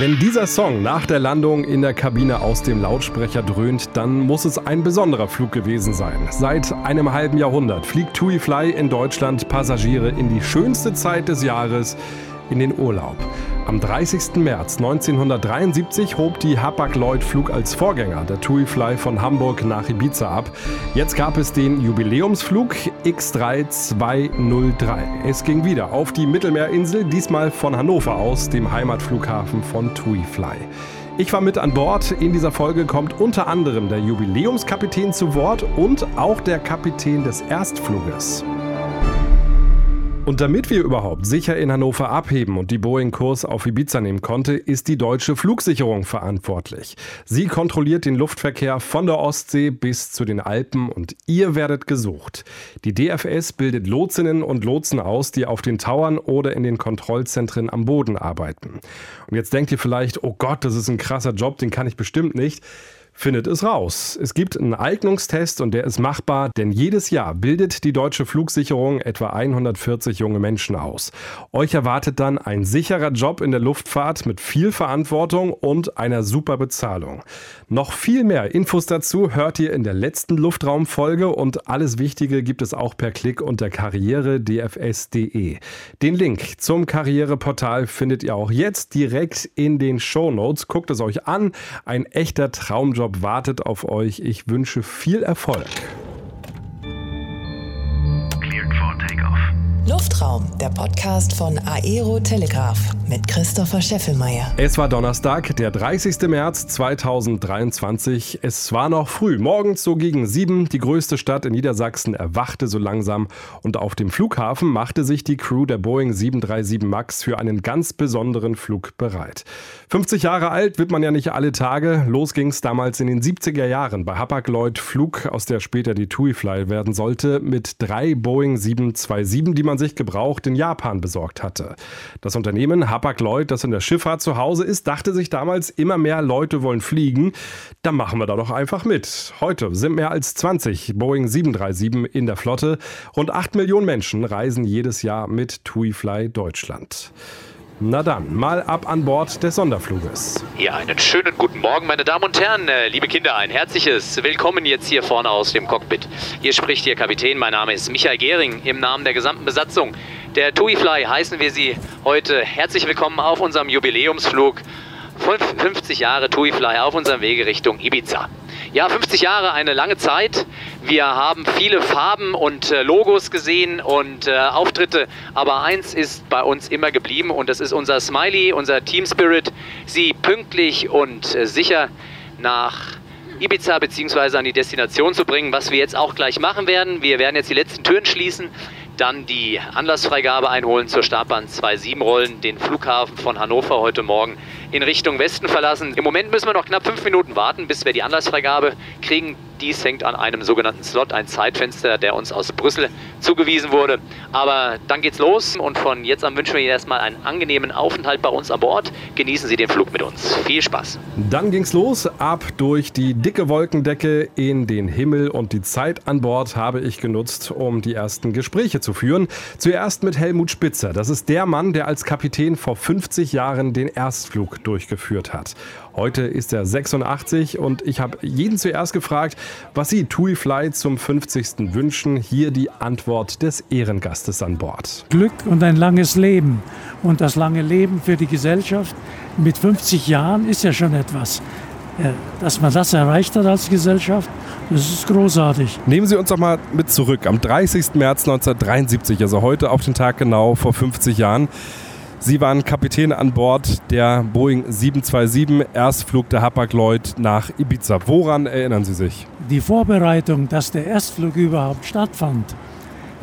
Wenn dieser Song nach der Landung in der Kabine aus dem Lautsprecher dröhnt, dann muss es ein besonderer Flug gewesen sein. Seit einem halben Jahrhundert fliegt TUI Fly in Deutschland Passagiere in die schönste Zeit des Jahres in den Urlaub. Am 30. März 1973 hob die Hapag-Lloyd-Flug als Vorgänger der TUI Fly von Hamburg nach Ibiza ab. Jetzt gab es den Jubiläumsflug X3203. Es ging wieder auf die Mittelmeerinsel, diesmal von Hannover aus, dem Heimatflughafen von TUI Fly. Ich war mit an Bord. In dieser Folge kommt unter anderem der Jubiläumskapitän zu Wort und auch der Kapitän des Erstfluges. Und damit wir überhaupt sicher in Hannover abheben und die Boeing-Kurs auf Ibiza nehmen konnte, ist die deutsche Flugsicherung verantwortlich. Sie kontrolliert den Luftverkehr von der Ostsee bis zu den Alpen und ihr werdet gesucht. Die DFS bildet Lotsinnen und Lotsen aus, die auf den Tauern oder in den Kontrollzentren am Boden arbeiten. Und jetzt denkt ihr vielleicht, oh Gott, das ist ein krasser Job, den kann ich bestimmt nicht findet es raus. Es gibt einen Eignungstest und der ist machbar, denn jedes Jahr bildet die deutsche Flugsicherung etwa 140 junge Menschen aus. Euch erwartet dann ein sicherer Job in der Luftfahrt mit viel Verantwortung und einer super Bezahlung. Noch viel mehr Infos dazu hört ihr in der letzten Luftraumfolge und alles Wichtige gibt es auch per Klick unter karrieredfs.de. Den Link zum Karriereportal findet ihr auch jetzt direkt in den Show Notes. Guckt es euch an. Ein echter Traumjob Urlaub wartet auf euch. Ich wünsche viel Erfolg. Luftraum, der Podcast von Aero Telegraph mit Christopher Scheffelmeier. Es war Donnerstag, der 30. März 2023. Es war noch früh, morgens so gegen sieben. Die größte Stadt in Niedersachsen erwachte so langsam und auf dem Flughafen machte sich die Crew der Boeing 737 MAX für einen ganz besonderen Flug bereit. 50 Jahre alt wird man ja nicht alle Tage. Los ging es damals in den 70er Jahren bei Hapag-Lloyd Flug, aus der später die TUI Fly werden sollte, mit drei Boeing 727, die man sich gebraucht in Japan besorgt hatte. Das Unternehmen Hapag-Lloyd, das in der Schifffahrt zu Hause ist, dachte sich damals, immer mehr Leute wollen fliegen. Dann machen wir da doch einfach mit. Heute sind mehr als 20 Boeing 737 in der Flotte. Rund 8 Millionen Menschen reisen jedes Jahr mit TUI Fly Deutschland. Na dann, mal ab an Bord des Sonderfluges. Ja, einen schönen guten Morgen, meine Damen und Herren, äh, liebe Kinder, ein herzliches Willkommen jetzt hier vorne aus dem Cockpit. Hier spricht Ihr Kapitän, mein Name ist Michael Gehring, im Namen der gesamten Besatzung der TUI Fly heißen wir Sie heute herzlich willkommen auf unserem Jubiläumsflug. 50 Jahre TUI Fly auf unserem Wege Richtung Ibiza. Ja, 50 Jahre, eine lange Zeit. Wir haben viele Farben und äh, Logos gesehen und äh, Auftritte, aber eins ist bei uns immer geblieben und das ist unser Smiley, unser Team Spirit, sie pünktlich und äh, sicher nach Ibiza bzw. an die Destination zu bringen, was wir jetzt auch gleich machen werden. Wir werden jetzt die letzten Türen schließen, dann die Anlassfreigabe einholen zur Startbahn 27 rollen, den Flughafen von Hannover heute Morgen in Richtung Westen verlassen. Im Moment müssen wir noch knapp fünf Minuten warten, bis wir die Anlassfreigabe kriegen. Dies hängt an einem sogenannten Slot, ein Zeitfenster, der uns aus Brüssel zugewiesen wurde. Aber dann geht's los und von jetzt an wünschen wir Ihnen erstmal einen angenehmen Aufenthalt bei uns an Bord. Genießen Sie den Flug mit uns. Viel Spaß. Dann ging's los, ab durch die dicke Wolkendecke in den Himmel und die Zeit an Bord habe ich genutzt, um die ersten Gespräche zu führen. Zuerst mit Helmut Spitzer. Das ist der Mann, der als Kapitän vor 50 Jahren den Erstflug durchgeführt hat. Heute ist er 86 und ich habe jeden zuerst gefragt, was Sie TUI Fly zum 50. wünschen. Hier die Antwort des Ehrengastes an Bord. Glück und ein langes Leben. Und das lange Leben für die Gesellschaft mit 50 Jahren ist ja schon etwas. Äh, dass man das erreicht hat als Gesellschaft, das ist großartig. Nehmen Sie uns doch mal mit zurück. Am 30. März 1973, also heute auf den Tag genau vor 50 Jahren, Sie waren Kapitän an Bord der Boeing 727 Erstflug der Hapag-Lloyd nach Ibiza. Woran erinnern Sie sich? Die Vorbereitung, dass der Erstflug überhaupt stattfand,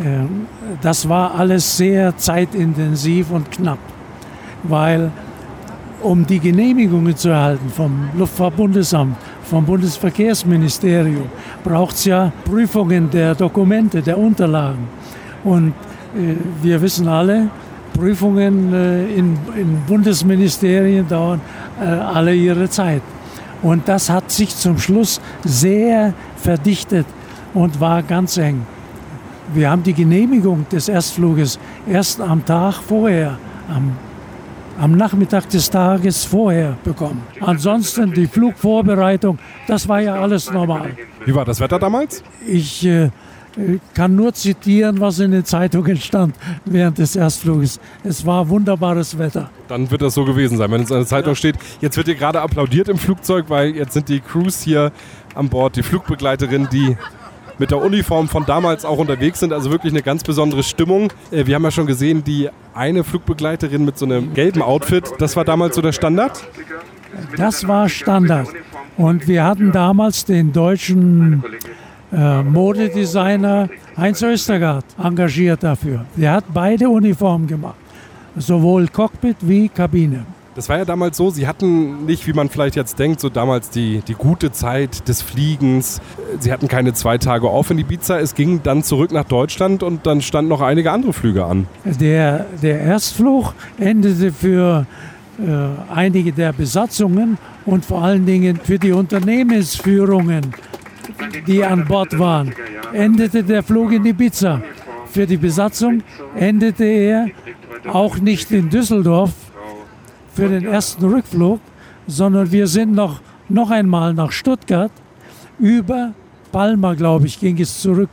ähm, das war alles sehr zeitintensiv und knapp, weil um die Genehmigungen zu erhalten vom Luftfahrtbundesamt, vom Bundesverkehrsministerium, braucht es ja Prüfungen der Dokumente, der Unterlagen. Und äh, wir wissen alle, Prüfungen äh, in, in, Bundesministerien dauern äh, alle ihre Zeit. Und das hat sich zum Schluss sehr verdichtet und war ganz eng. Wir haben die Genehmigung des Erstfluges erst am Tag vorher, am am Nachmittag des Tages vorher bekommen. Ansonsten die Flugvorbereitung, das war ja alles normal. Wie war das Wetter damals? Ich äh, kann nur zitieren, was in den Zeitungen stand während des Erstfluges. Es war wunderbares Wetter. Dann wird das so gewesen sein, wenn es in der Zeitung steht. Jetzt wird hier gerade applaudiert im Flugzeug, weil jetzt sind die Crews hier an Bord, die Flugbegleiterin, die mit der Uniform von damals auch unterwegs sind. Also wirklich eine ganz besondere Stimmung. Äh, wir haben ja schon gesehen, die eine Flugbegleiterin mit so einem gelben Outfit, das war damals so der Standard? Das war Standard. Und wir hatten damals den deutschen äh, Modedesigner Heinz Östergaard engagiert dafür. Der hat beide Uniformen gemacht, sowohl Cockpit wie Kabine. Das war ja damals so, sie hatten nicht, wie man vielleicht jetzt denkt, so damals die, die gute Zeit des Fliegens. Sie hatten keine zwei Tage auf in Ibiza. Es ging dann zurück nach Deutschland und dann standen noch einige andere Flüge an. Der, der Erstflug endete für äh, einige der Besatzungen und vor allen Dingen für die Unternehmensführungen, die an Bord waren, endete der Flug in Ibiza. Für die Besatzung endete er auch nicht in Düsseldorf, für den ersten Rückflug, sondern wir sind noch, noch einmal nach Stuttgart. Über Palma, glaube ich, ging es zurück.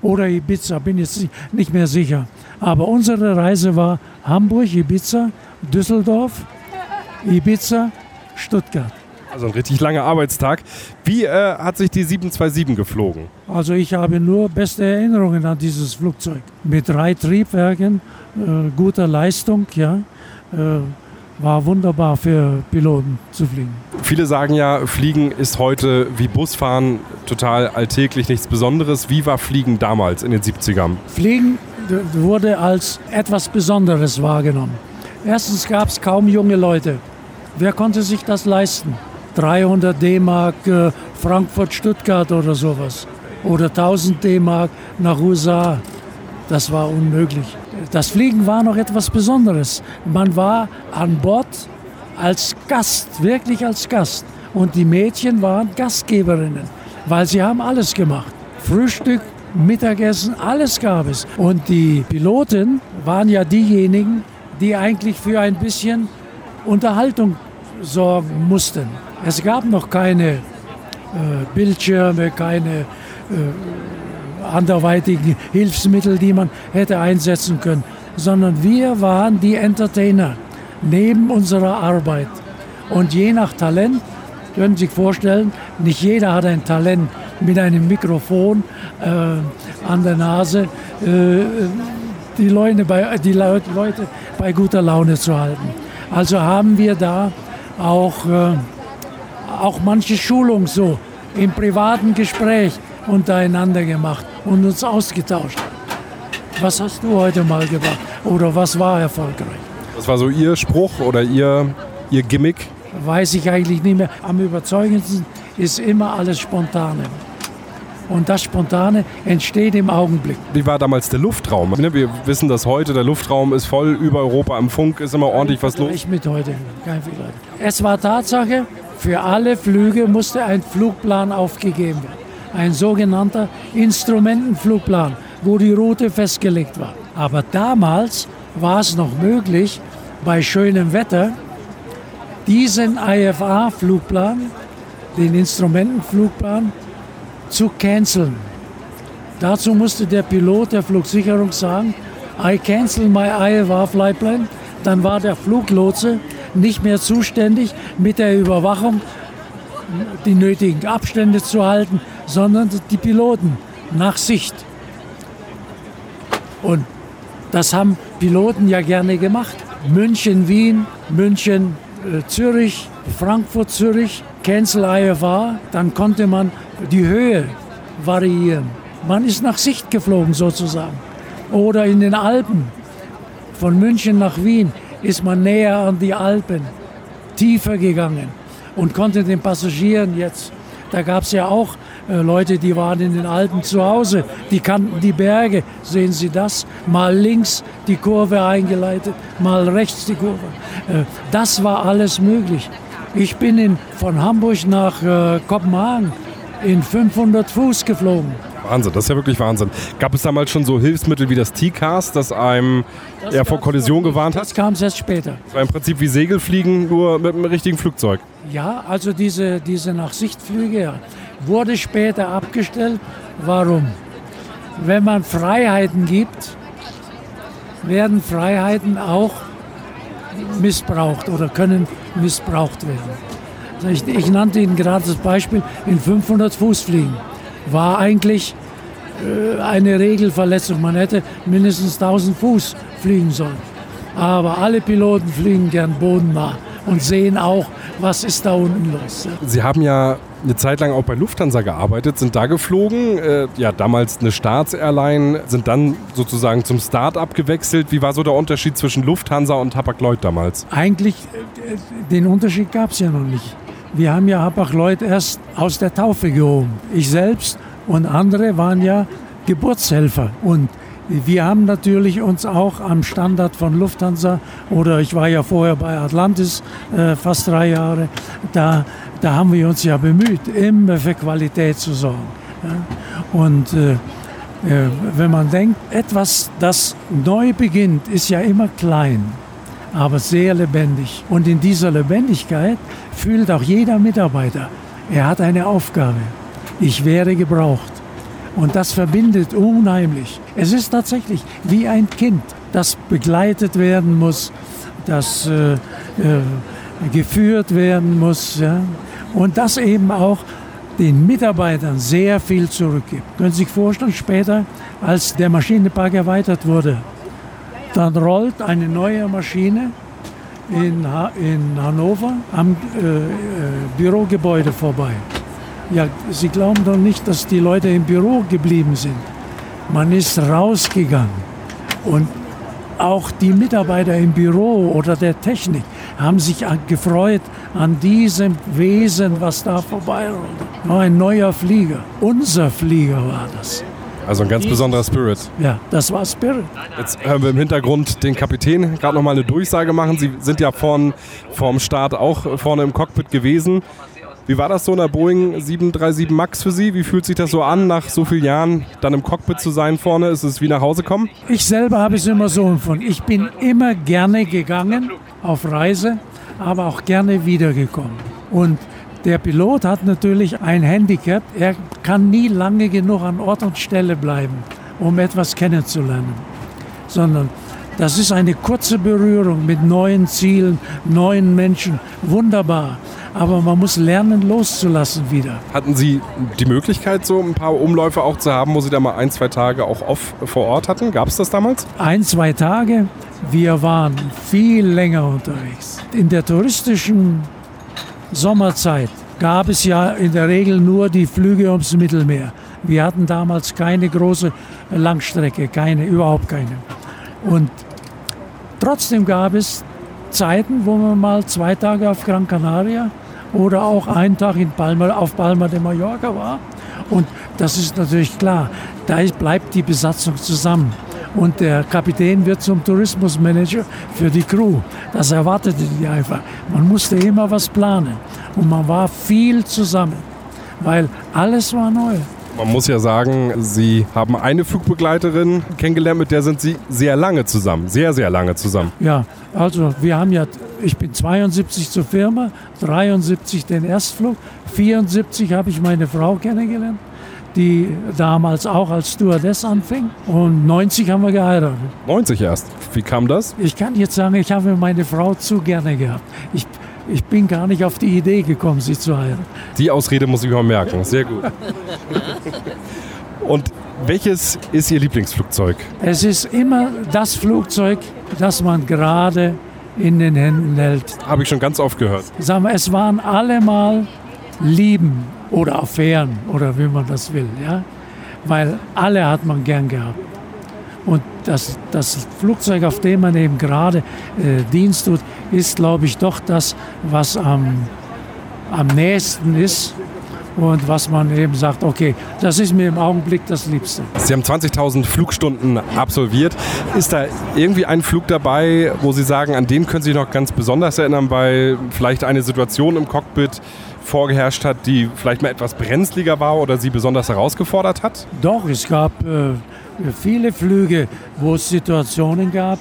Oder Ibiza, bin jetzt nicht mehr sicher. Aber unsere Reise war Hamburg, Ibiza, Düsseldorf, Ibiza, Stuttgart. Also ein richtig langer Arbeitstag. Wie äh, hat sich die 727 geflogen? Also ich habe nur beste Erinnerungen an dieses Flugzeug. Mit drei Triebwerken, äh, guter Leistung, ja. Äh, war wunderbar für Piloten zu fliegen. Viele sagen ja, Fliegen ist heute wie Busfahren total alltäglich, nichts Besonderes. Wie war Fliegen damals in den 70ern? Fliegen wurde als etwas Besonderes wahrgenommen. Erstens gab es kaum junge Leute. Wer konnte sich das leisten? 300 D-Mark äh, Frankfurt-Stuttgart oder sowas. Oder 1000 D-Mark nach USA. Das war unmöglich. Das Fliegen war noch etwas Besonderes. Man war an Bord als Gast, wirklich als Gast. Und die Mädchen waren Gastgeberinnen, weil sie haben alles gemacht. Frühstück, Mittagessen, alles gab es. Und die Piloten waren ja diejenigen, die eigentlich für ein bisschen Unterhaltung sorgen mussten. Es gab noch keine äh, Bildschirme, keine äh, anderweitigen Hilfsmittel, die man hätte einsetzen können, sondern wir waren die Entertainer neben unserer Arbeit. Und je nach Talent, können Sie sich vorstellen, nicht jeder hat ein Talent mit einem Mikrofon äh, an der Nase, äh, die, Leute bei, die Leute bei guter Laune zu halten. Also haben wir da auch, äh, auch manche Schulung so im privaten Gespräch untereinander gemacht und uns ausgetauscht. Was hast du heute mal gemacht oder was war erfolgreich? Was war so Ihr Spruch oder Ihr, Ihr Gimmick? Weiß ich eigentlich nicht mehr. Am überzeugendsten ist immer alles Spontane. Und das Spontane entsteht im Augenblick. Wie war damals der Luftraum? Ne, wir wissen das heute, der Luftraum ist voll über Europa am Funk, ist immer ordentlich was los. Ich mit heute, kein Vergleich. Es war Tatsache, für alle Flüge musste ein Flugplan aufgegeben werden ein sogenannter Instrumentenflugplan, wo die Route festgelegt war. Aber damals war es noch möglich, bei schönem Wetter diesen IFA-Flugplan, den Instrumentenflugplan, zu canceln. Dazu musste der Pilot der Flugsicherung sagen, I cancel my IFA flight plan. Dann war der Fluglotse nicht mehr zuständig mit der Überwachung die nötigen Abstände zu halten, sondern die Piloten nach Sicht. Und das haben Piloten ja gerne gemacht. München, Wien, München, äh, Zürich, Frankfurt, Zürich, Cancel IFA, dann konnte man die Höhe variieren. Man ist nach Sicht geflogen sozusagen. Oder in den Alpen, von München nach Wien, ist man näher an die Alpen, tiefer gegangen und konnte den Passagieren jetzt, da gab es ja auch äh, Leute, die waren in den Alpen zu Hause, die kannten die Berge, sehen Sie das, mal links die Kurve eingeleitet, mal rechts die Kurve. Äh, das war alles möglich. Ich bin in, von Hamburg nach äh, Kopenhagen in 500 Fuß geflogen. Wahnsinn, das ist ja wirklich Wahnsinn. Gab es damals schon so Hilfsmittel wie das T-Cast, das einem das vor Kollision gewarnt hat? Das kam erst später. Das war im Prinzip wie Segelfliegen, nur mit einem richtigen Flugzeug. Ja, also diese, diese Nachsichtflüge ja, wurde später abgestellt. Warum? Wenn man Freiheiten gibt, werden Freiheiten auch missbraucht oder können missbraucht werden. Also ich, ich nannte Ihnen gerade das Beispiel in 500 Fuß fliegen. War eigentlich äh, eine Regelverletzung. Man hätte mindestens 1000 Fuß fliegen sollen. Aber alle Piloten fliegen gern bodennah und sehen auch, was ist da unten los. Sie haben ja eine Zeit lang auch bei Lufthansa gearbeitet, sind da geflogen, äh, ja damals eine Staatsairline, sind dann sozusagen zum Start-up gewechselt. Wie war so der Unterschied zwischen Lufthansa und Hapag-Lloyd damals? Eigentlich, äh, den Unterschied gab es ja noch nicht. Wir haben ja Hapag-Lloyd erst aus der Taufe gehoben. Ich selbst und andere waren ja Geburtshelfer und wir haben natürlich uns auch am Standard von Lufthansa oder ich war ja vorher bei Atlantis äh, fast drei Jahre, da, da haben wir uns ja bemüht, immer für Qualität zu sorgen. Ja? Und äh, äh, wenn man denkt, etwas, das neu beginnt, ist ja immer klein, aber sehr lebendig. Und in dieser Lebendigkeit fühlt auch jeder Mitarbeiter, er hat eine Aufgabe. Ich werde gebraucht. Und das verbindet unheimlich. Es ist tatsächlich wie ein Kind, das begleitet werden muss, das äh, äh, geführt werden muss. Ja? Und das eben auch den Mitarbeitern sehr viel zurückgibt. Können Sie sich vorstellen, später, als der Maschinenpark erweitert wurde, dann rollt eine neue Maschine in, ha in Hannover am äh, äh, Bürogebäude vorbei. Ja, Sie glauben doch nicht, dass die Leute im Büro geblieben sind. Man ist rausgegangen und auch die Mitarbeiter im Büro oder der Technik haben sich gefreut an diesem Wesen, was da vorbeirollt. Ein neuer Flieger. Unser Flieger war das. Also ein ganz besonderer Spirit. Ja, das war Spirit. Jetzt hören wir im Hintergrund den Kapitän gerade noch mal eine Durchsage machen. Sie sind ja vorn, vorm Start auch vorne im Cockpit gewesen. Wie war das so in der Boeing 737 MAX für Sie? Wie fühlt sich das so an, nach so vielen Jahren dann im Cockpit zu sein vorne? Ist es wie nach Hause kommen? Ich selber habe es immer so empfunden. Ich bin immer gerne gegangen auf Reise, aber auch gerne wiedergekommen. Und der Pilot hat natürlich ein Handicap. Er kann nie lange genug an Ort und Stelle bleiben, um etwas kennenzulernen. Sondern das ist eine kurze Berührung mit neuen Zielen, neuen Menschen. Wunderbar aber man muss lernen, loszulassen wieder. Hatten Sie die Möglichkeit, so ein paar Umläufe auch zu haben, wo Sie da mal ein, zwei Tage auch off vor Ort hatten? Gab es das damals? Ein, zwei Tage. Wir waren viel länger unterwegs. In der touristischen Sommerzeit gab es ja in der Regel nur die Flüge ums Mittelmeer. Wir hatten damals keine große Langstrecke, keine, überhaupt keine. Und trotzdem gab es Zeiten, wo man mal zwei Tage auf Gran Canaria oder auch einen Tag in Palma, auf Palma de Mallorca war. Und das ist natürlich klar, da bleibt die Besatzung zusammen. Und der Kapitän wird zum Tourismusmanager für die Crew. Das erwartete die einfach. Man musste immer was planen. Und man war viel zusammen, weil alles war neu. Man muss ja sagen, Sie haben eine Flugbegleiterin kennengelernt, mit der sind Sie sehr lange zusammen, sehr, sehr lange zusammen. Ja, also wir haben ja, ich bin 72 zur Firma, 73 den Erstflug, 74 habe ich meine Frau kennengelernt, die damals auch als Stewardess anfing und 90 haben wir geheiratet. 90 erst? Wie kam das? Ich kann jetzt sagen, ich habe meine Frau zu gerne gehabt. Ich ich bin gar nicht auf die Idee gekommen, sie zu heiraten. Die Ausrede muss ich mal merken. Sehr gut. Und welches ist Ihr Lieblingsflugzeug? Es ist immer das Flugzeug, das man gerade in den Händen hält. Habe ich schon ganz oft gehört. Sagen wir, es waren allemal Lieben oder Affären oder wie man das will. Ja? Weil alle hat man gern gehabt. Und das, das Flugzeug, auf dem man eben gerade äh, Dienst tut, ist, glaube ich, doch das, was am, am nächsten ist und was man eben sagt, okay, das ist mir im Augenblick das Liebste. Sie haben 20.000 Flugstunden absolviert. Ist da irgendwie ein Flug dabei, wo Sie sagen, an den können Sie sich noch ganz besonders erinnern, weil vielleicht eine Situation im Cockpit vorgeherrscht hat, die vielleicht mal etwas brenzliger war oder Sie besonders herausgefordert hat? Doch, es gab äh, viele Flüge, wo es Situationen gab,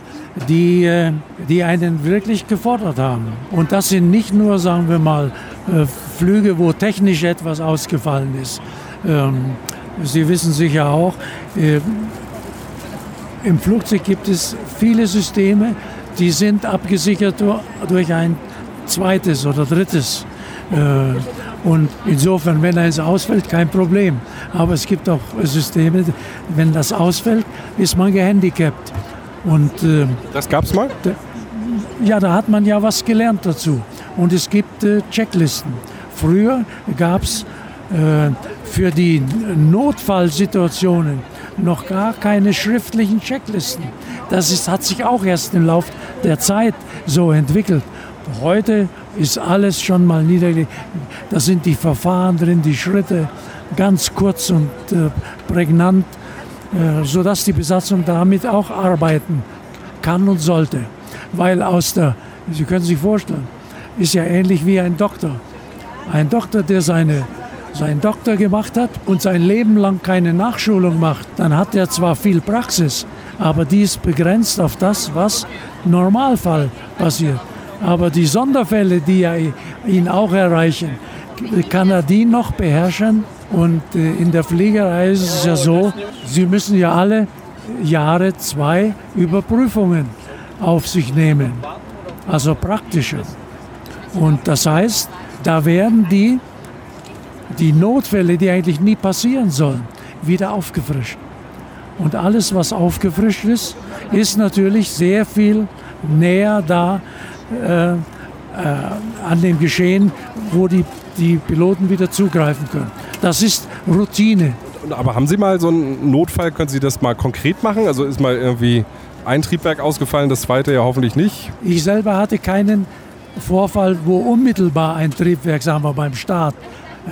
die, äh, die einen wirklich gefordert haben. Und das sind nicht nur, sagen wir mal, äh, Flüge, wo technisch etwas ausgefallen ist. Ähm, Sie wissen sicher auch, äh, im Flugzeug gibt es viele Systeme, die sind abgesichert durch ein zweites oder drittes. Äh, und insofern, wenn eins ausfällt, kein Problem. Aber es gibt auch Systeme, wenn das ausfällt, ist man gehandicapt. Und, äh, das gab es mal? Ja, da hat man ja was gelernt dazu. Und es gibt äh, Checklisten. Früher gab es für die Notfallsituationen noch gar keine schriftlichen Checklisten. Das ist, hat sich auch erst im Laufe der Zeit so entwickelt. Heute ist alles schon mal niedergelegt. Da sind die Verfahren drin, die Schritte ganz kurz und äh, prägnant, äh, sodass die Besatzung damit auch arbeiten kann und sollte. Weil aus der, Sie können sich vorstellen, ist ja ähnlich wie ein Doktor. Ein Doktor, der seine seinen Doktor gemacht hat und sein Leben lang keine Nachschulung macht, dann hat er zwar viel Praxis, aber die ist begrenzt auf das, was Normalfall passiert. Aber die Sonderfälle, die ja ihn auch erreichen, kann er die noch beherrschen. Und äh, in der Fliegerei ist es ja so, sie müssen ja alle Jahre zwei Überprüfungen auf sich nehmen, also praktische. Und das heißt, da werden die die Notfälle, die eigentlich nie passieren sollen, wieder aufgefrischt. Und alles, was aufgefrischt ist, ist natürlich sehr viel näher da äh, äh, an dem Geschehen, wo die, die Piloten wieder zugreifen können. Das ist Routine. Aber haben Sie mal so einen Notfall, können Sie das mal konkret machen? Also ist mal irgendwie ein Triebwerk ausgefallen, das zweite ja hoffentlich nicht? Ich selber hatte keinen Vorfall, wo unmittelbar ein Triebwerk, sagen wir beim Start, äh,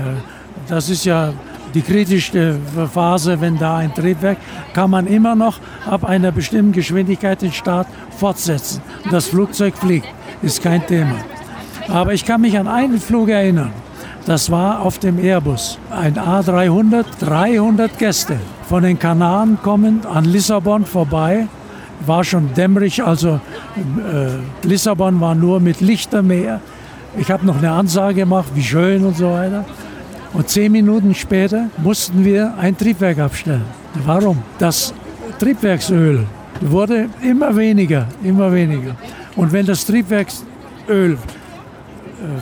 das ist ja die kritischste Phase, wenn da ein Triebwerk, kann man immer noch ab einer bestimmten Geschwindigkeit den Start fortsetzen. Das Flugzeug fliegt, ist kein Thema. Aber ich kann mich an einen Flug erinnern. Das war auf dem Airbus, ein A300, 300 Gäste. Von den Kanaren kommend an Lissabon vorbei, war schon dämmerig, also äh, Lissabon war nur mit Lichtermeer. Ich habe noch eine Ansage gemacht, wie schön und so weiter. Und zehn Minuten später mussten wir ein Triebwerk abstellen. Warum? Das Triebwerksöl wurde immer weniger, immer weniger. Und wenn das Triebwerksöl äh,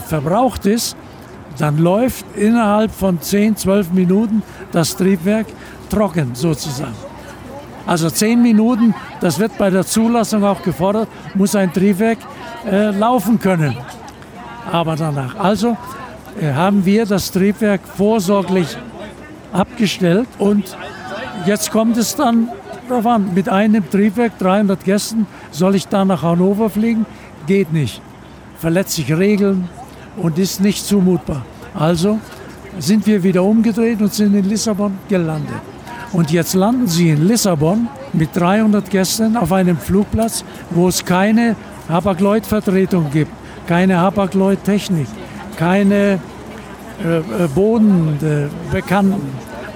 verbraucht ist, dann läuft innerhalb von 10, 12 Minuten das Triebwerk trocken sozusagen. Also 10 Minuten, das wird bei der Zulassung auch gefordert, muss ein Triebwerk äh, laufen können. Aber danach. Also äh, haben wir das Triebwerk vorsorglich abgestellt und jetzt kommt es dann darauf an, mit einem Triebwerk, 300 Gästen, soll ich da nach Hannover fliegen? Geht nicht. Verletzt sich Regeln und ist nicht zumutbar. Also sind wir wieder umgedreht und sind in Lissabon gelandet. Und jetzt landen sie in Lissabon mit 300 Gästen auf einem Flugplatz, wo es keine Hapag-Lloyd-Vertretung gibt, keine Hapag-Lloyd-Technik, keine äh, äh Bodenbekannten.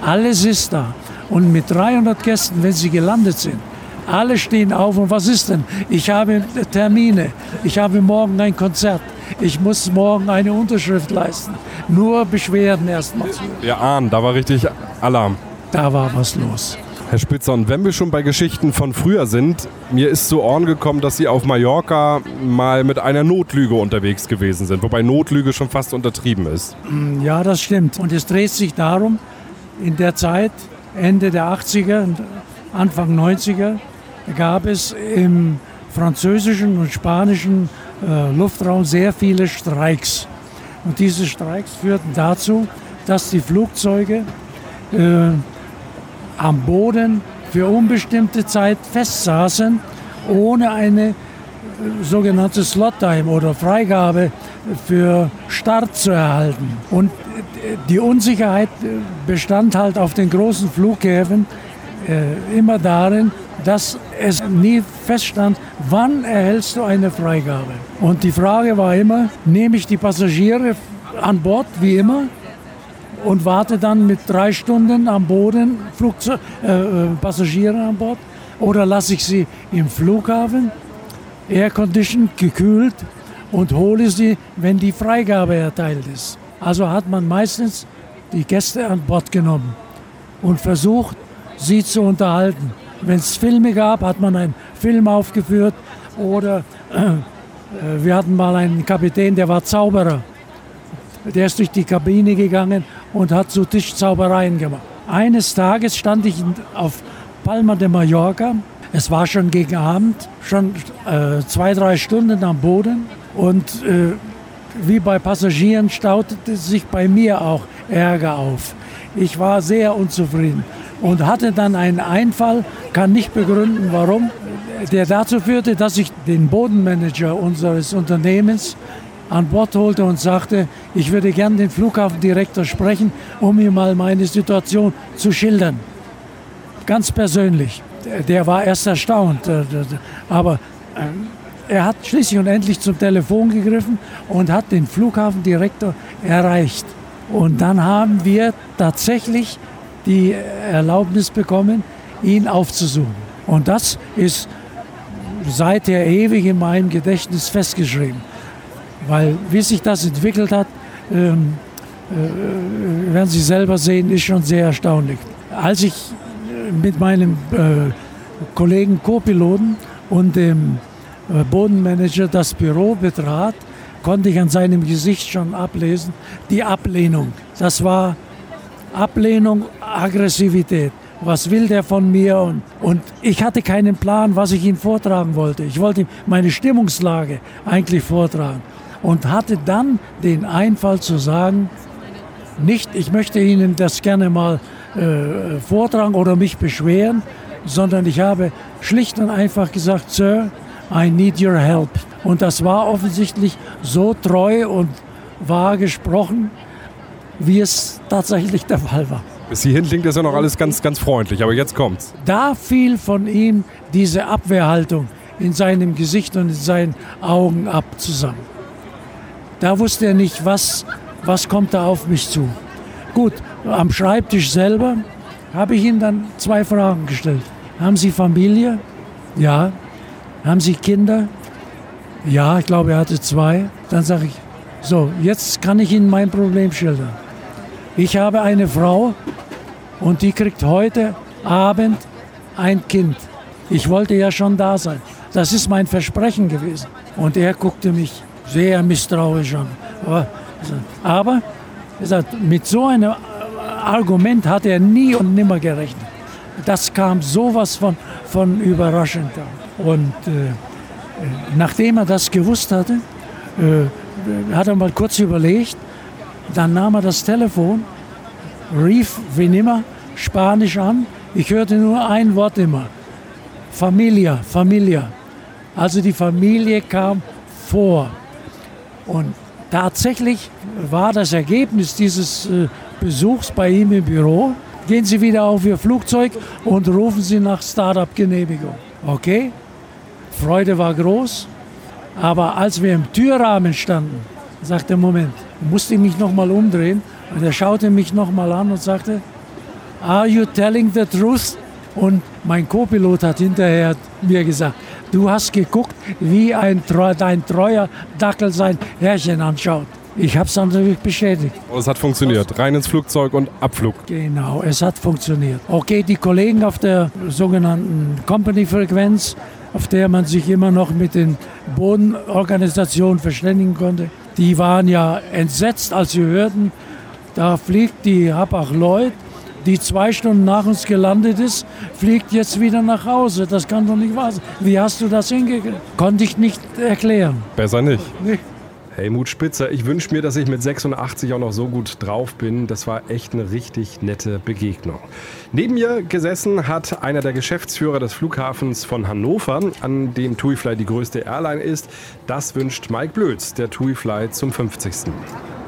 Alles ist da. Und mit 300 Gästen, wenn sie gelandet sind, alle stehen auf und was ist denn? Ich habe Termine, ich habe morgen ein Konzert, ich muss morgen eine Unterschrift leisten. Nur Beschwerden erstmal. Wir ahnen, da war richtig Alarm. Da war was los. Herr Spitzer, und wenn wir schon bei Geschichten von früher sind, mir ist zu Ohren gekommen, dass Sie auf Mallorca mal mit einer Notlüge unterwegs gewesen sind, wobei Notlüge schon fast untertrieben ist. Ja, das stimmt. Und es dreht sich darum, in der Zeit, Ende der 80er und Anfang 90er, gab es im französischen und spanischen äh, Luftraum sehr viele Streiks. Und diese Streiks führten dazu, dass die Flugzeuge äh, am Boden für unbestimmte Zeit festsaßen, ohne eine äh, sogenannte Slot-Time oder Freigabe für Start zu erhalten. Und die Unsicherheit äh, bestand halt auf den großen Flughäfen äh, immer darin, dass es nie feststand, wann erhältst du eine Freigabe. Und die Frage war immer, nehme ich die Passagiere an Bord, wie immer, und warte dann mit drei Stunden am Boden Flugzeug, äh, äh Passagiere an Bord. Oder lasse ich sie im Flughafen, airconditioned, gekühlt und hole sie, wenn die Freigabe erteilt ist. Also hat man meistens die Gäste an Bord genommen und versucht, sie zu unterhalten. Wenn es Filme gab, hat man einen Film aufgeführt oder äh, wir hatten mal einen Kapitän, der war Zauberer. Der ist durch die Kabine gegangen und hat so Tischzaubereien gemacht. Eines Tages stand ich auf Palma de Mallorca. Es war schon gegen Abend, schon äh, zwei, drei Stunden am Boden. Und äh, wie bei Passagieren staute sich bei mir auch Ärger auf. Ich war sehr unzufrieden und hatte dann einen Einfall, kann nicht begründen, warum, der dazu führte, dass ich den Bodenmanager unseres Unternehmens an Bord holte und sagte, ich würde gern den Flughafendirektor sprechen, um ihm mal meine Situation zu schildern. Ganz persönlich. Der war erst erstaunt. Äh, aber ähm, er hat schließlich und endlich zum Telefon gegriffen und hat den Flughafendirektor erreicht. Und dann haben wir tatsächlich die Erlaubnis bekommen, ihn aufzusuchen. Und das ist seither ewig in meinem Gedächtnis festgeschrieben. Weil wie sich das entwickelt hat, ähm, äh, werden Sie selber sehen, ist schon sehr erstaunlich. Als ich mit meinem äh, Kollegen Co-Piloten und dem Bodenmanager das Büro betrat, konnte ich an seinem Gesicht schon ablesen, die Ablehnung. Das war Ablehnung, Aggressivität. Was will der von mir? Und, und ich hatte keinen Plan, was ich ihm vortragen wollte. Ich wollte ihm meine Stimmungslage eigentlich vortragen. Und hatte dann den Einfall zu sagen, nicht, ich möchte Ihnen das gerne mal äh, vortragen oder mich beschweren, sondern ich habe schlicht und einfach gesagt, Sir, I need your help. Und das war offensichtlich so treu und wahr gesprochen, wie es tatsächlich der Fall war. Bis hierhin klingt das ja noch alles ganz, ganz freundlich, aber jetzt kommt's. Da fiel von ihm diese Abwehrhaltung in seinem Gesicht und in seinen Augen ab zusammen. Da wusste er nicht, was, was kommt da auf mich zu. Gut, am Schreibtisch selber habe ich ihm dann zwei Fragen gestellt. Haben Sie Familie? Ja. Haben Sie Kinder? Ja, ich glaube, er hatte zwei. Dann sage ich, so, jetzt kann ich Ihnen mein Problem schildern. Ich habe eine Frau und die kriegt heute Abend ein Kind. Ich wollte ja schon da sein. Das ist mein Versprechen gewesen. Und er guckte mich sehr misstrauisch an. Aber, aber gesagt, mit so einem Argument hat er nie und nimmer gerechnet. Das kam sowas von, von überraschend. Und äh, nachdem er das gewusst hatte, äh, hat er mal kurz überlegt, dann nahm er das Telefon, rief wie nimmer Spanisch an. Ich hörte nur ein Wort immer. Familia, Familia. Also die Familie kam vor. Und tatsächlich war das Ergebnis dieses äh, Besuchs bei ihm im Büro, gehen Sie wieder auf Ihr Flugzeug und rufen Sie nach Startup-Genehmigung. Okay? Freude war groß, aber als wir im Türrahmen standen, sagte er, Moment, musste ich mich nochmal umdrehen und er schaute mich nochmal an und sagte, Are you telling the truth? Und mein Co-Pilot hat hinterher mir gesagt, du hast geguckt, wie ein, dein treuer Dackel sein Herrchen anschaut. Ich habe es natürlich bestätigt. es hat funktioniert. Rein ins Flugzeug und Abflug. Genau, es hat funktioniert. Okay, die Kollegen auf der sogenannten Company-Frequenz auf der man sich immer noch mit den Bodenorganisationen verständigen konnte. Die waren ja entsetzt, als sie hörten, da fliegt die Hapag-Lloyd, die zwei Stunden nach uns gelandet ist, fliegt jetzt wieder nach Hause. Das kann doch nicht wahr sein. Wie hast du das hingekriegt? Konnte ich nicht erklären. Besser nicht. Nee. Helmut Spitzer, ich wünsche mir, dass ich mit 86 auch noch so gut drauf bin. Das war echt eine richtig nette Begegnung. Neben mir gesessen hat einer der Geschäftsführer des Flughafens von Hannover, an dem TuiFly die größte Airline ist. Das wünscht Mike Blöds, der TuiFly zum 50.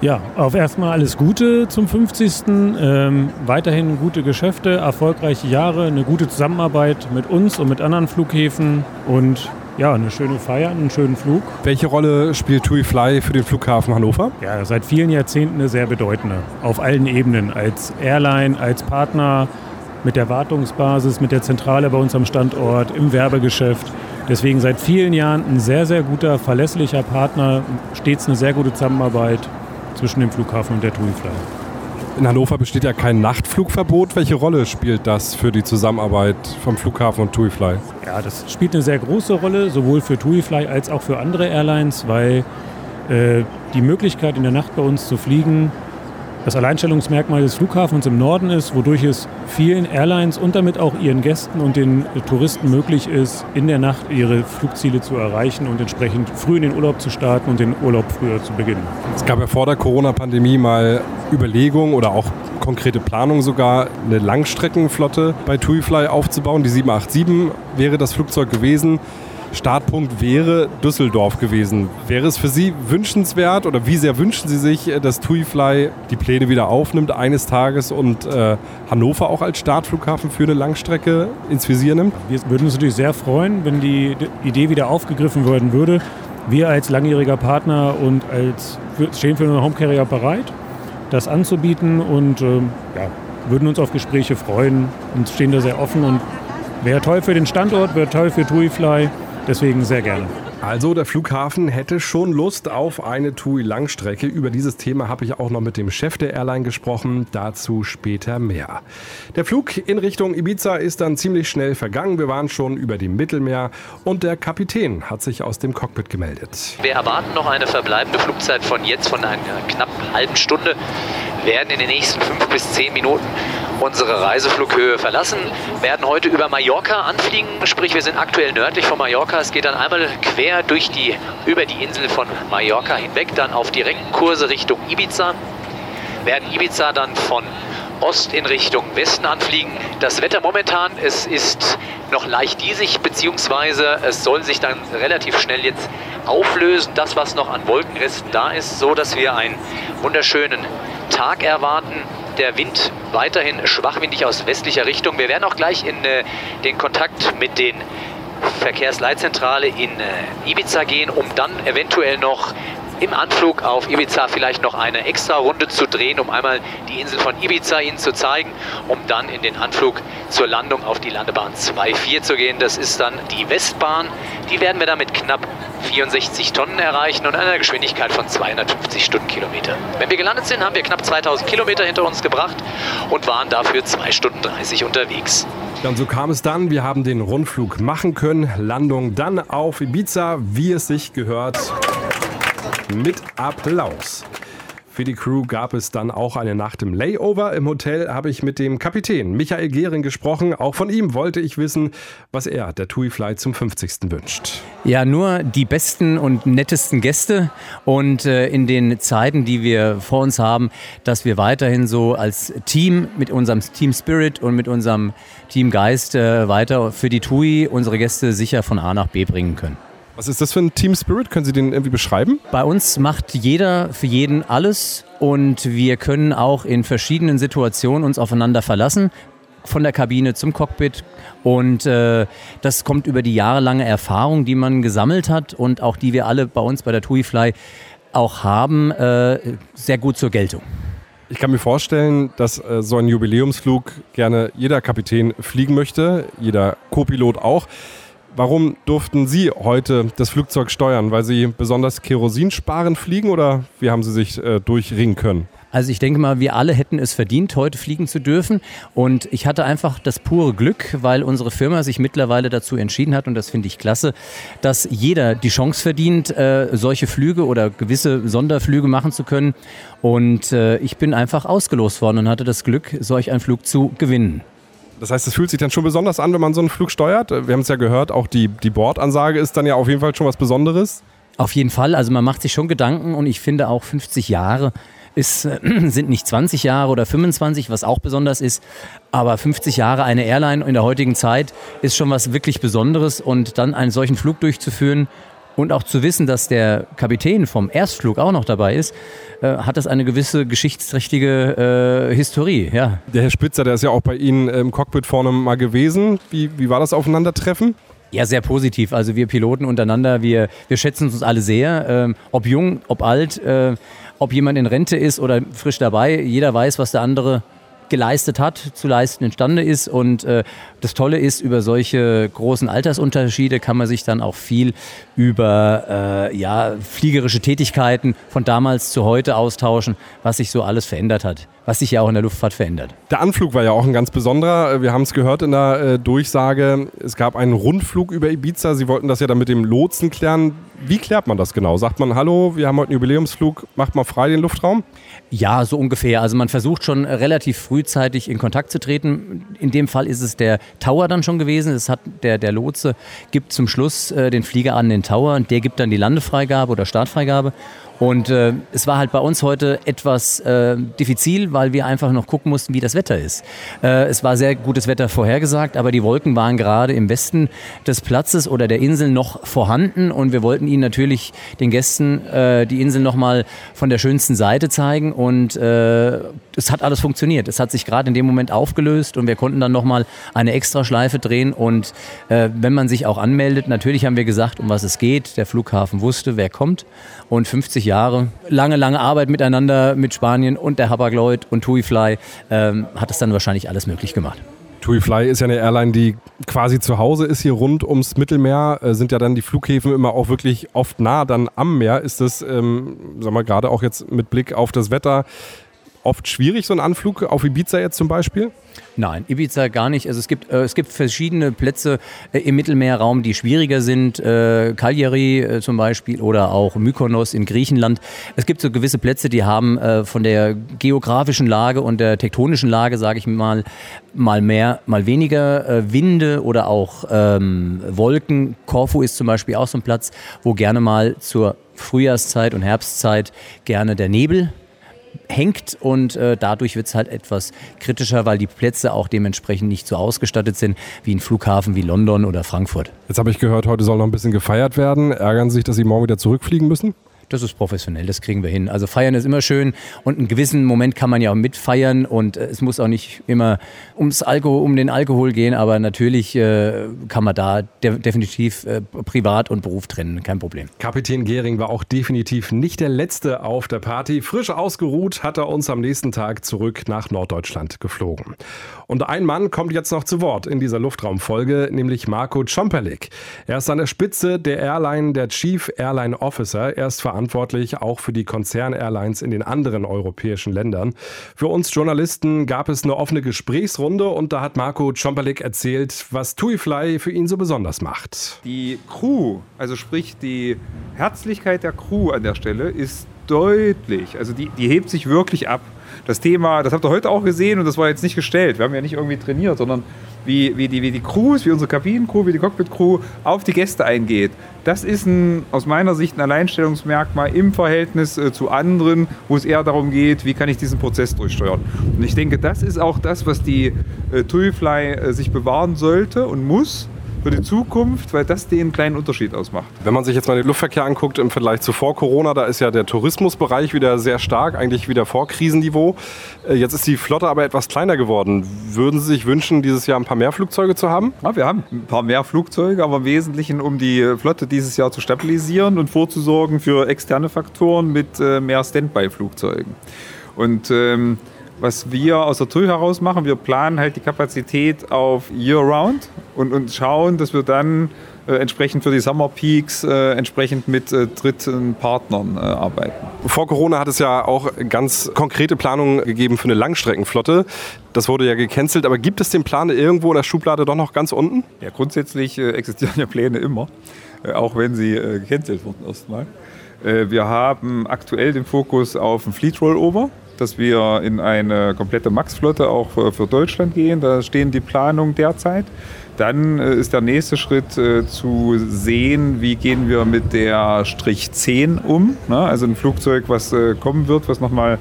Ja, auf erstmal alles Gute zum 50. Ähm, weiterhin gute Geschäfte, erfolgreiche Jahre, eine gute Zusammenarbeit mit uns und mit anderen Flughäfen und ja, eine schöne Feier, einen schönen Flug. Welche Rolle spielt TUI Fly für den Flughafen Hannover? Ja, seit vielen Jahrzehnten eine sehr bedeutende. Auf allen Ebenen. Als Airline, als Partner, mit der Wartungsbasis, mit der Zentrale bei uns am Standort, im Werbegeschäft. Deswegen seit vielen Jahren ein sehr, sehr guter, verlässlicher Partner, stets eine sehr gute Zusammenarbeit zwischen dem Flughafen und der TUI Fly. In Hannover besteht ja kein Nachtflugverbot. Welche Rolle spielt das für die Zusammenarbeit vom Flughafen und TUI Fly? Ja, das spielt eine sehr große Rolle, sowohl für TUI Fly als auch für andere Airlines, weil äh, die Möglichkeit in der Nacht bei uns zu fliegen das Alleinstellungsmerkmal des Flughafens im Norden ist, wodurch es vielen Airlines und damit auch ihren Gästen und den Touristen möglich ist, in der Nacht ihre Flugziele zu erreichen und entsprechend früh in den Urlaub zu starten und den Urlaub früher zu beginnen. Es gab ja vor der Corona-Pandemie mal Überlegungen oder auch konkrete Planung sogar, eine Langstreckenflotte bei TuiFly aufzubauen. Die 787 wäre das Flugzeug gewesen. Startpunkt wäre Düsseldorf gewesen. Wäre es für Sie wünschenswert oder wie sehr wünschen Sie sich, äh, dass TuiFly die Pläne wieder aufnimmt eines Tages und äh, Hannover auch als Startflughafen für eine Langstrecke ins Visier nimmt? Wir würden uns natürlich sehr freuen, wenn die Idee wieder aufgegriffen werden würde. Wir als langjähriger Partner und als stehen einen Homecarrier bereit, das anzubieten und äh, ja, würden uns auf Gespräche freuen und stehen da sehr offen und wäre toll für den Standort, wäre toll für TuiFly. Deswegen sehr gerne. Also der Flughafen hätte schon Lust auf eine TUI-Langstrecke. Über dieses Thema habe ich auch noch mit dem Chef der Airline gesprochen. Dazu später mehr. Der Flug in Richtung Ibiza ist dann ziemlich schnell vergangen. Wir waren schon über dem Mittelmeer und der Kapitän hat sich aus dem Cockpit gemeldet. Wir erwarten noch eine verbleibende Flugzeit von jetzt von einer knapp halben Stunde. Werden in den nächsten fünf bis zehn Minuten unsere Reiseflughöhe verlassen, werden heute über Mallorca anfliegen, sprich wir sind aktuell nördlich von Mallorca. Es geht dann einmal quer durch die, über die Insel von Mallorca hinweg, dann auf direkten Kurse Richtung Ibiza, werden Ibiza dann von Ost in Richtung Westen anfliegen. Das Wetter momentan, es ist noch leicht diesig, beziehungsweise es soll sich dann relativ schnell jetzt auflösen, das was noch an Wolkenresten da ist, so dass wir einen wunderschönen Tag erwarten der Wind weiterhin schwachwindig aus westlicher Richtung. Wir werden auch gleich in äh, den Kontakt mit den Verkehrsleitzentrale in äh, Ibiza gehen, um dann eventuell noch im Anflug auf Ibiza vielleicht noch eine extra Runde zu drehen, um einmal die Insel von Ibiza Ihnen zu zeigen, um dann in den Anflug zur Landung auf die Landebahn 2.4 zu gehen. Das ist dann die Westbahn. Die werden wir dann mit knapp 64 Tonnen erreichen und einer Geschwindigkeit von 250 Stundenkilometer. Wenn wir gelandet sind, haben wir knapp 2000 Kilometer hinter uns gebracht und waren dafür 2 Stunden 30 unterwegs. Ja, so kam es dann. Wir haben den Rundflug machen können. Landung dann auf Ibiza, wie es sich gehört mit Applaus. Für die Crew gab es dann auch eine Nacht im Layover. Im Hotel habe ich mit dem Kapitän Michael Gehring gesprochen. Auch von ihm wollte ich wissen, was er der TUI Fly zum 50. wünscht. Ja, nur die besten und nettesten Gäste und äh, in den Zeiten, die wir vor uns haben, dass wir weiterhin so als Team mit unserem Team Spirit und mit unserem Team Geist äh, weiter für die TUI unsere Gäste sicher von A nach B bringen können. Was ist das für ein Team Spirit? Können Sie den irgendwie beschreiben? Bei uns macht jeder für jeden alles und wir können auch in verschiedenen Situationen uns aufeinander verlassen von der Kabine zum Cockpit. Und äh, das kommt über die jahrelange Erfahrung, die man gesammelt hat und auch die wir alle bei uns bei der TUI Fly auch haben, äh, sehr gut zur Geltung. Ich kann mir vorstellen, dass äh, so ein Jubiläumsflug gerne jeder Kapitän fliegen möchte, jeder Co-Pilot auch. Warum durften Sie heute das Flugzeug steuern? Weil Sie besonders kerosinsparend fliegen oder wie haben Sie sich äh, durchringen können? Also ich denke mal, wir alle hätten es verdient, heute fliegen zu dürfen. Und ich hatte einfach das pure Glück, weil unsere Firma sich mittlerweile dazu entschieden hat, und das finde ich klasse, dass jeder die Chance verdient, äh, solche Flüge oder gewisse Sonderflüge machen zu können. Und äh, ich bin einfach ausgelost worden und hatte das Glück, solch einen Flug zu gewinnen. Das heißt, es fühlt sich dann schon besonders an, wenn man so einen Flug steuert. Wir haben es ja gehört, auch die, die Bordansage ist dann ja auf jeden Fall schon was Besonderes. Auf jeden Fall, also man macht sich schon Gedanken und ich finde auch 50 Jahre ist, sind nicht 20 Jahre oder 25, was auch besonders ist, aber 50 Jahre eine Airline in der heutigen Zeit ist schon was wirklich Besonderes und dann einen solchen Flug durchzuführen und auch zu wissen, dass der Kapitän vom Erstflug auch noch dabei ist, äh, hat das eine gewisse geschichtsträchtige äh, Historie. Ja. Der Herr Spitzer, der ist ja auch bei Ihnen im Cockpit vorne mal gewesen. Wie, wie war das Aufeinandertreffen? Ja, sehr positiv. Also wir Piloten untereinander, wir, wir schätzen uns alle sehr. Ähm, ob jung, ob alt, äh, ob jemand in Rente ist oder frisch dabei, jeder weiß, was der andere geleistet hat, zu leisten imstande ist. Und äh, das Tolle ist, über solche großen Altersunterschiede kann man sich dann auch viel über äh, ja, fliegerische Tätigkeiten von damals zu heute austauschen, was sich so alles verändert hat, was sich ja auch in der Luftfahrt verändert. Der Anflug war ja auch ein ganz besonderer. Wir haben es gehört in der äh, Durchsage. Es gab einen Rundflug über Ibiza. Sie wollten das ja dann mit dem Lotsen klären. Wie klärt man das genau? Sagt man, hallo, wir haben heute einen Jubiläumsflug, macht mal frei den Luftraum? Ja, so ungefähr. Also man versucht schon relativ frühzeitig in Kontakt zu treten. In dem Fall ist es der Tower dann schon gewesen. Es hat der, der Lotse gibt zum Schluss äh, den Flieger an den Tower und der gibt dann die Landefreigabe oder Startfreigabe. Und äh, es war halt bei uns heute etwas äh, diffizil, weil wir einfach noch gucken mussten, wie das Wetter ist. Äh, es war sehr gutes Wetter vorhergesagt, aber die Wolken waren gerade im Westen des Platzes oder der Insel noch vorhanden und wir wollten ihnen natürlich den Gästen äh, die Insel nochmal von der schönsten Seite zeigen und äh, es hat alles funktioniert. Es hat sich gerade in dem Moment aufgelöst und wir konnten dann nochmal eine Extraschleife drehen und äh, wenn man sich auch anmeldet, natürlich haben wir gesagt, um was es geht. Der Flughafen wusste, wer kommt und 50 Jahre, lange, lange Arbeit miteinander mit Spanien und der Hapag-Lloyd und TuiFly ähm, hat es dann wahrscheinlich alles möglich gemacht. TuiFly ist ja eine Airline, die quasi zu Hause ist hier rund ums Mittelmeer. Äh, sind ja dann die Flughäfen immer auch wirklich oft nah dann am Meer. Ist das, ähm, sag mal, gerade auch jetzt mit Blick auf das Wetter oft schwierig, so ein Anflug auf Ibiza jetzt zum Beispiel? Nein, Ibiza gar nicht. Also es gibt, äh, es gibt verschiedene Plätze äh, im Mittelmeerraum, die schwieriger sind. Äh, Cagliari äh, zum Beispiel oder auch Mykonos in Griechenland. Es gibt so gewisse Plätze, die haben äh, von der geografischen Lage und der tektonischen Lage, sage ich mal, mal mehr, mal weniger äh, Winde oder auch ähm, Wolken. Korfu ist zum Beispiel auch so ein Platz, wo gerne mal zur Frühjahrszeit und Herbstzeit gerne der Nebel hängt und äh, dadurch wird es halt etwas kritischer, weil die Plätze auch dementsprechend nicht so ausgestattet sind wie ein Flughafen wie London oder Frankfurt. Jetzt habe ich gehört, heute soll noch ein bisschen gefeiert werden. Ärgern Sie sich, dass Sie morgen wieder zurückfliegen müssen? Das ist professionell, das kriegen wir hin. Also feiern ist immer schön und einen gewissen Moment kann man ja auch mitfeiern und äh, es muss auch nicht immer ums Alkohol, um den Alkohol gehen, aber natürlich äh, kann man da de definitiv äh, Privat und Beruf trennen, kein Problem. Kapitän Gehring war auch definitiv nicht der Letzte auf der Party. Frisch ausgeruht hat er uns am nächsten Tag zurück nach Norddeutschland geflogen. Und ein Mann kommt jetzt noch zu Wort in dieser Luftraumfolge, nämlich Marco Czomperlik. Er ist an der Spitze der Airline der Chief Airline Officer. Er ist verantwortlich auch für die Konzern-Airlines in den anderen europäischen Ländern. Für uns Journalisten gab es eine offene Gesprächsrunde und da hat Marco Czomperlik erzählt, was TuiFly für ihn so besonders macht. Die Crew, also sprich die Herzlichkeit der Crew an der Stelle, ist deutlich. Also die, die hebt sich wirklich ab. Das Thema, das habt ihr heute auch gesehen und das war jetzt nicht gestellt. Wir haben ja nicht irgendwie trainiert, sondern wie, wie, die, wie die Crews, wie unsere Kabinencrew, wie die Cockpit-Crew auf die Gäste eingeht. Das ist ein, aus meiner Sicht ein Alleinstellungsmerkmal im Verhältnis äh, zu anderen, wo es eher darum geht, wie kann ich diesen Prozess durchsteuern. Und ich denke, das ist auch das, was die äh, TuiFly äh, sich bewahren sollte und muss für die Zukunft, weil das den kleinen Unterschied ausmacht. Wenn man sich jetzt mal den Luftverkehr anguckt im Vergleich zu vor Corona, da ist ja der Tourismusbereich wieder sehr stark, eigentlich wieder vor Krisenniveau. Äh, Jetzt ist die Flotte aber etwas kleiner geworden. Würden Sie sich wünschen, dieses Jahr ein paar mehr Flugzeuge zu haben? Ja, wir haben ein paar mehr Flugzeuge, aber im Wesentlichen, um die Flotte dieses Jahr zu stabilisieren und vorzusorgen für externe Faktoren mit äh, mehr Standby-Flugzeugen. Und ähm, was wir aus der TUI heraus machen, wir planen halt die Kapazität auf Year-Round und, und schauen, dass wir dann äh, entsprechend für die Summer Peaks äh, entsprechend mit äh, dritten Partnern äh, arbeiten. Vor Corona hat es ja auch ganz konkrete Planungen gegeben für eine Langstreckenflotte. Das wurde ja gecancelt, aber gibt es den Plan irgendwo in der Schublade doch noch ganz unten? Ja, grundsätzlich äh, existieren ja Pläne immer, äh, auch wenn sie gecancelt wurden erstmal. Wir haben aktuell den Fokus auf ein Fleet Rollover, dass wir in eine komplette Max-Flotte auch für, für Deutschland gehen. Da stehen die Planungen derzeit. Dann äh, ist der nächste Schritt äh, zu sehen, wie gehen wir mit der Strich 10 um. Ne? Also ein Flugzeug, was äh, kommen wird, was nochmal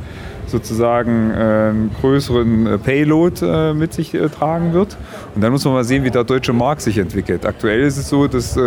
sozusagen einen größeren äh, Payload äh, mit sich äh, tragen wird. Und dann muss man mal sehen, wie der deutsche Markt sich entwickelt. Aktuell ist es so, dass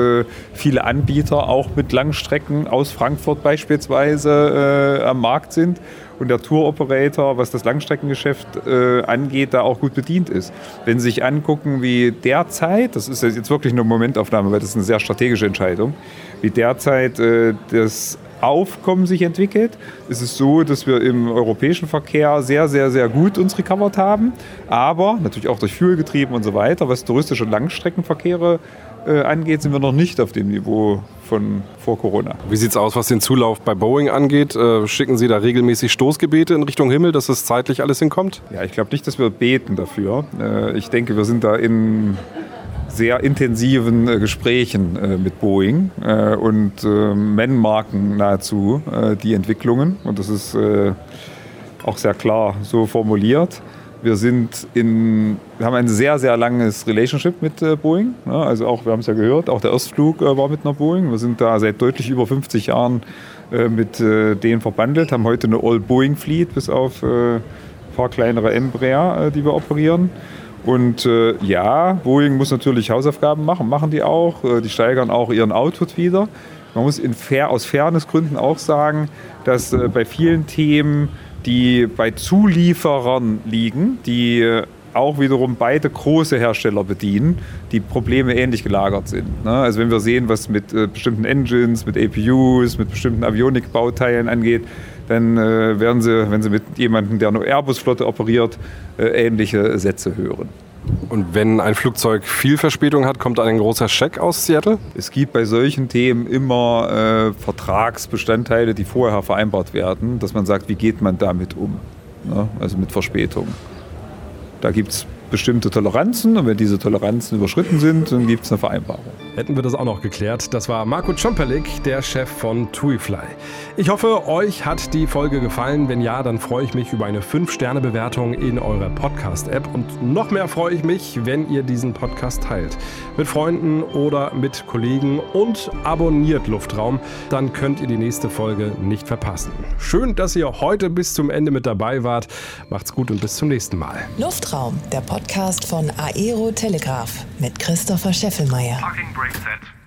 viele Anbieter auch mit Langstrecken aus Frankfurt beispielsweise am Markt sind und der Tour-Operator, was das Langstreckengeschäft äh, angeht, da auch gut bedient ist. Wenn Sie sich angucken, wie derzeit, das ist jetzt wirklich eine Momentaufnahme, weil das ist eine sehr strategische Entscheidung, wie derzeit äh, das Aufkommen sich entwickelt, ist es so, dass wir im europäischen Verkehr sehr, sehr, sehr gut uns recovered haben, aber natürlich auch durch Fuel getrieben und so weiter, was touristische Langstreckenverkehre äh, angeht, sind wir noch nicht auf dem Niveau von vor Corona. Wie sieht es aus, was den Zulauf bei Boeing angeht? Äh, schicken Sie da regelmäßig Stoßgebete in Richtung Himmel, dass es zeitlich alles hinkommt? Ja, ich glaube nicht, dass wir beten dafür. Äh, ich denke, wir sind da in sehr intensiven äh, Gesprächen äh, mit Boeing äh, und Mannmarken nahezu die Entwicklungen. Und das ist auch sehr klar so formuliert. Wir sind in, wir haben ein sehr, sehr langes Relationship mit äh, Boeing. Ja, also auch, wir haben es ja gehört, auch der Erstflug äh, war mit einer Boeing. Wir sind da seit deutlich über 50 Jahren äh, mit denen verbandelt, haben heute eine All-Boeing-Fleet, bis auf ein paar kleinere Embraer, die wir operieren. Und äh, ja, Boeing muss natürlich Hausaufgaben machen, machen die auch. Äh, die steigern auch ihren Output wieder. Man muss fair, aus Fairnessgründen auch sagen, dass äh, bei vielen Themen, die bei Zulieferern liegen, die äh, auch wiederum beide große Hersteller bedienen, die Probleme ähnlich gelagert sind. Ne? Also wenn wir sehen, was mit äh, bestimmten Engines, mit APUs, mit bestimmten Avionik-Bauteilen angeht, dann äh, werden Sie, wenn Sie mit jemandem, der eine Airbus-Flotte operiert, äh, ähnliche Sätze hören. Und wenn ein Flugzeug viel Verspätung hat, kommt ein großer Scheck aus Seattle? Es gibt bei solchen Themen immer äh, Vertragsbestandteile, die vorher vereinbart werden, dass man sagt, wie geht man damit um? Ne? Also mit Verspätung. Da gibt es bestimmte Toleranzen und wenn diese Toleranzen überschritten sind, dann gibt es eine Vereinbarung. Hätten wir das auch noch geklärt. Das war Marco Czomperlik, der Chef von TuiFly. Ich hoffe, euch hat die Folge gefallen. Wenn ja, dann freue ich mich über eine 5-Sterne-Bewertung in eurer Podcast-App. Und noch mehr freue ich mich, wenn ihr diesen Podcast teilt. Mit Freunden oder mit Kollegen und abonniert Luftraum. Dann könnt ihr die nächste Folge nicht verpassen. Schön, dass ihr heute bis zum Ende mit dabei wart. Macht's gut und bis zum nächsten Mal. Luftraum, der Podcast von Aero Telegraph mit Christopher Scheffelmeier. Brake set.